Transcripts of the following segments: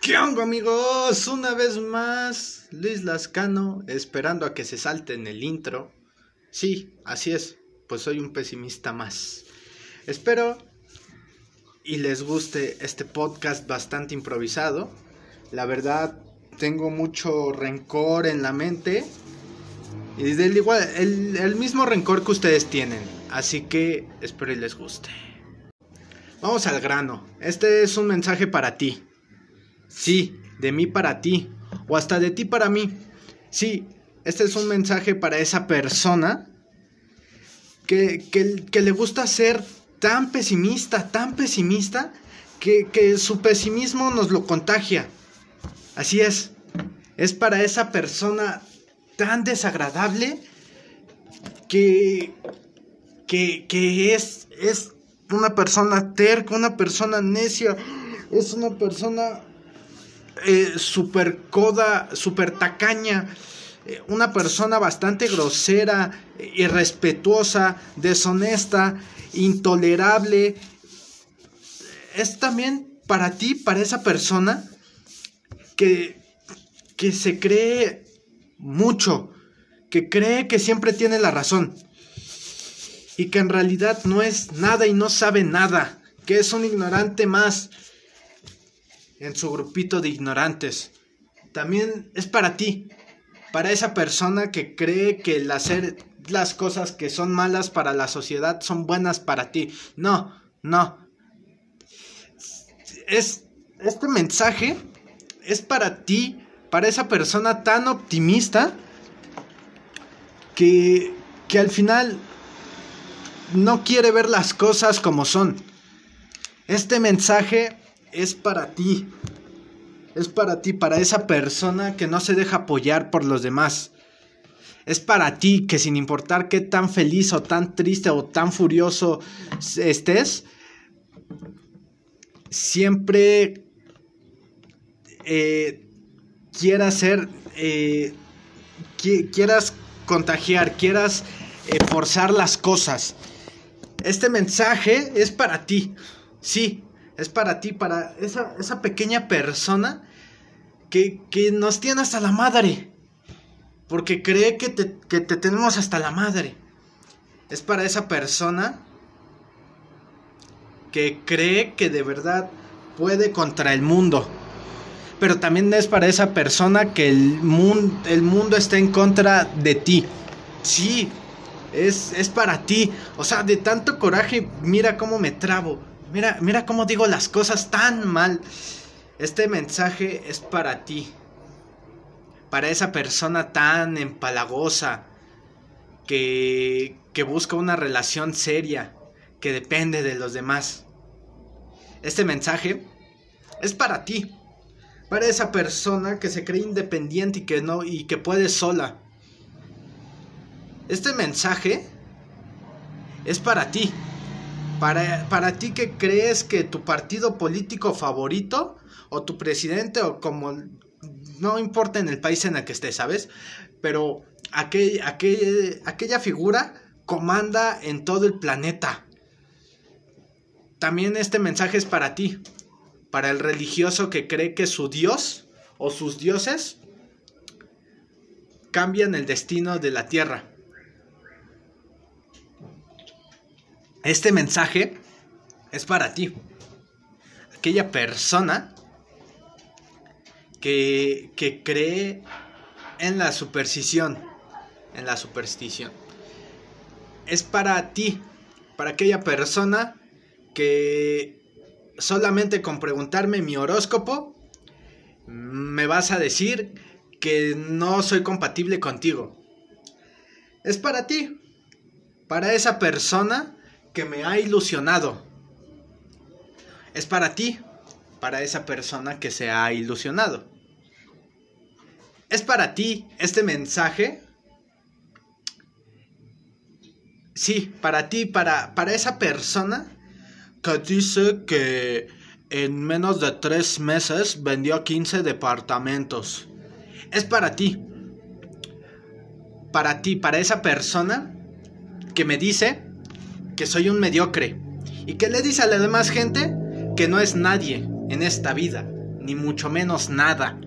¿Qué onda amigos? Una vez más, Luis Lascano, esperando a que se salte en el intro. Sí, así es, pues soy un pesimista más. Espero y les guste este podcast bastante improvisado. La verdad, tengo mucho rencor en la mente. Y del igual, el, el mismo rencor que ustedes tienen. Así que espero y les guste. Vamos al grano. Este es un mensaje para ti. Sí, de mí para ti. O hasta de ti para mí. Sí, este es un mensaje para esa persona que, que, le gusta ser tan pesimista, tan pesimista, que, que su pesimismo nos lo contagia. Así es. Es para esa persona tan desagradable que, que, que es, es una persona terca, una persona necia, es una persona eh, super coda, super tacaña, eh, una persona bastante grosera, irrespetuosa, deshonesta, intolerable. Es también para ti, para esa persona que, que se cree mucho, que cree que siempre tiene la razón y que en realidad no es nada y no sabe nada, que es un ignorante más en su grupito de ignorantes. También es para ti, para esa persona que cree que el hacer las cosas que son malas para la sociedad son buenas para ti. No, no. Es este mensaje es para ti, para esa persona tan optimista que que al final no quiere ver las cosas como son. Este mensaje es para ti. Es para ti, para esa persona que no se deja apoyar por los demás. Es para ti que sin importar qué tan feliz o tan triste o tan furioso estés, siempre eh, quieras ser, eh, quieras contagiar, quieras eh, forzar las cosas. Este mensaje es para ti. Sí, es para ti, para esa, esa pequeña persona que, que, nos tiene hasta la madre. Porque cree que te, que te tenemos hasta la madre. Es para esa persona que cree que de verdad puede contra el mundo. Pero también es para esa persona que el, mundo, el mundo está en contra de ti. Sí, es, es para ti. O sea, de tanto coraje, mira cómo me trabo. Mira, mira cómo digo las cosas tan mal. Este mensaje es para ti. Para esa persona tan empalagosa. Que, que busca una relación seria. Que depende de los demás. Este mensaje es para ti. Para esa persona que se cree independiente y que no y que puede sola este mensaje es para ti. Para, para, ti que crees que tu partido político favorito o tu presidente o como no importa en el país en el que estés, ¿sabes? Pero aquel, aquella figura comanda en todo el planeta. También este mensaje es para ti, para el religioso que cree que su Dios o sus dioses cambian el destino de la tierra. Este mensaje es para ti. Aquella persona que, que cree en la superstición. En la superstición. Es para ti. Para aquella persona que solamente con preguntarme mi horóscopo me vas a decir que no soy compatible contigo. Es para ti. Para esa persona que me ha ilusionado. Es para ti, para esa persona que se ha ilusionado. Es para ti este mensaje. Sí, para ti, para, para esa persona que dice que en menos de tres meses vendió 15 departamentos. Es para ti. Para ti, para esa persona que me dice que soy un mediocre y que le dice a la demás gente que no es nadie en esta vida. ni mucho menos nada.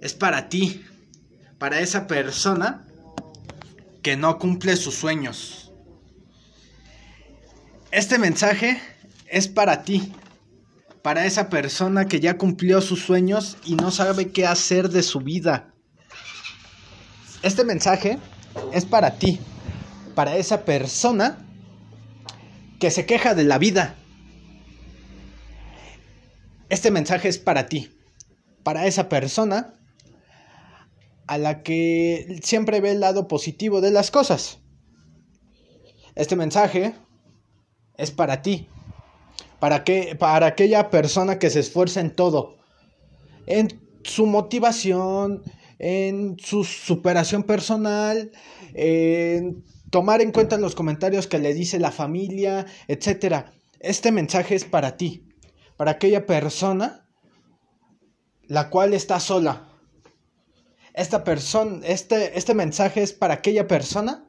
Es para ti, para esa persona que no cumple sus sueños. Este mensaje es para ti, para esa persona que ya cumplió sus sueños y no sabe qué hacer de su vida. Este mensaje es para ti, para esa persona que se queja de la vida. Este mensaje es para ti, para esa persona a la que siempre ve el lado positivo de las cosas. Este mensaje es para ti, para, que, para aquella persona que se esfuerza en todo, en su motivación, en su superación personal, en tomar en cuenta los comentarios que le dice la familia, etc. Este mensaje es para ti, para aquella persona la cual está sola. Esta persona, este, este mensaje es para aquella persona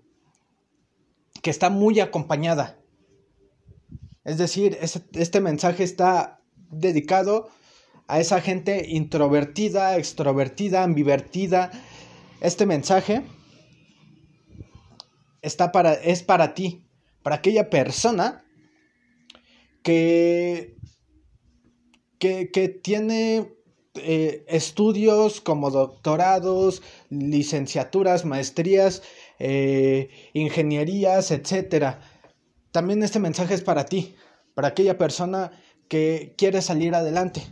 que está muy acompañada. Es decir, este mensaje está dedicado a esa gente introvertida, extrovertida, ambivertida. Este mensaje está para, es para ti, para aquella persona que, que, tiene eh, estudios como doctorados, licenciaturas, maestrías, eh, ingenierías, etc. También este mensaje es para ti, para aquella persona que quiere salir adelante.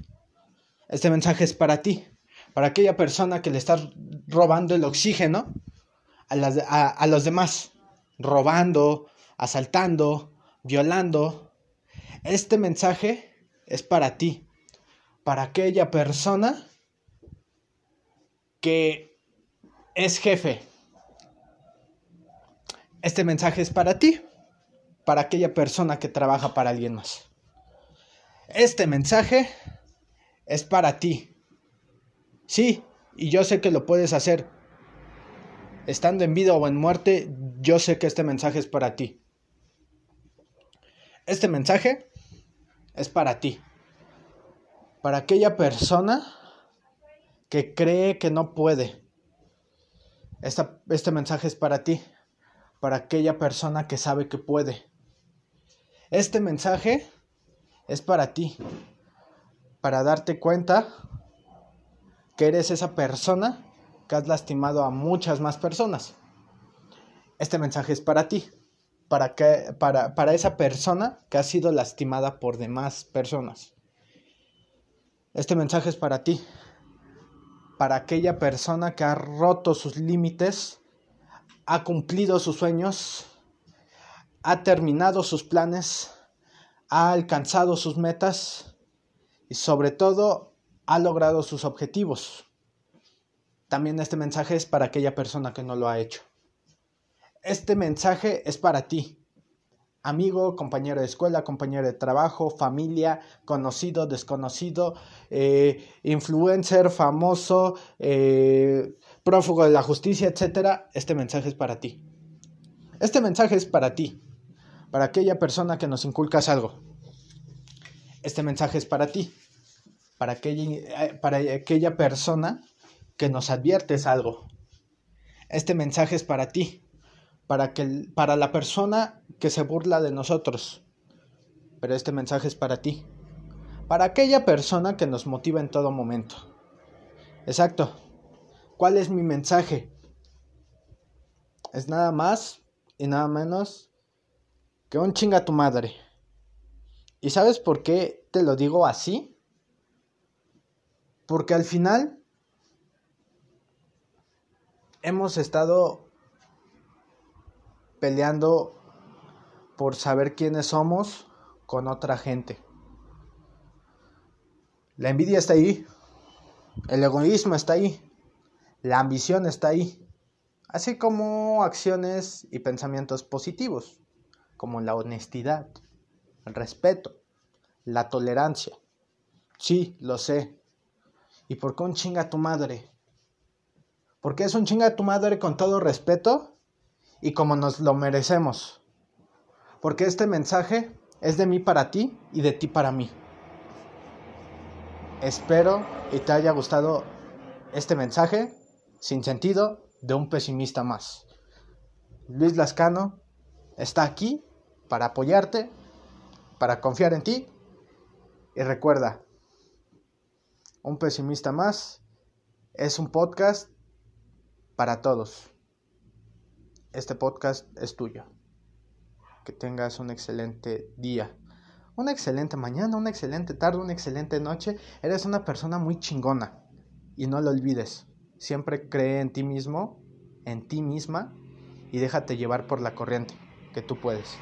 Este mensaje es para ti, para aquella persona que le está robando el oxígeno a, a los demás robando, asaltando, violando. Este mensaje es para ti, para aquella persona que es jefe. Este mensaje es para ti, para aquella persona que trabaja para alguien más. Este mensaje es para ti. Sí, y yo sé que lo puedes hacer estando en vida o en muerte, yo sé que este mensaje es para ti. Este mensaje es para ti. Para aquella persona que cree que no puede. este mensaje es para ti. Para aquella persona que sabe que puede. Este mensaje es para ti. Para darte cuenta que eres esa persona que has lastimado a muchas más personas. Este mensaje es para ti, para, que, para, para esa persona que ha sido lastimada por demás personas. Este mensaje es para ti, para aquella persona que ha roto sus límites, ha cumplido sus sueños, ha terminado sus planes, ha alcanzado sus metas y sobre todo ha logrado sus objetivos. También este mensaje es para aquella persona que no lo ha hecho. Este mensaje es para ti, amigo, compañero de escuela, compañero de trabajo, familia, conocido, desconocido, eh, influencer, famoso, eh, prófugo de la justicia, etc. Este mensaje es para ti. Este mensaje es para ti, para aquella persona que nos inculcas algo. Este mensaje es para ti, para aquella, eh, para aquella persona que nos adviertes algo. Este mensaje es para ti, para, que, para la persona que se burla de nosotros. Pero este mensaje es para ti, para aquella persona que nos motiva en todo momento. Exacto. ¿Cuál es mi mensaje? Es nada más y nada menos que un chinga tu madre. ¿Y sabes por qué te lo digo así? Porque al final hemos estado peleando por saber quiénes somos con otra gente. La envidia está ahí, el egoísmo está ahí, la ambición está ahí, así como acciones y pensamientos positivos, como la honestidad, el respeto, la tolerancia. Sí, lo sé. ¿Y por qué un chinga tu madre? Porque es un chinga tu madre con todo respeto y como nos lo merecemos. Porque este mensaje es de mí para ti y de ti para mí. Espero y te haya gustado este mensaje sin sentido de un pesimista más. Luis Lascano está aquí para apoyarte, para confiar en ti y recuerda, un pesimista más es un podcast para todos. Este podcast es tuyo. Que tengas un excelente día, una excelente mañana, una excelente tarde, una excelente noche. Eres una persona muy chingona y no lo olvides. Siempre cree en ti mismo, en ti misma y déjate llevar por la corriente, que tú puedes.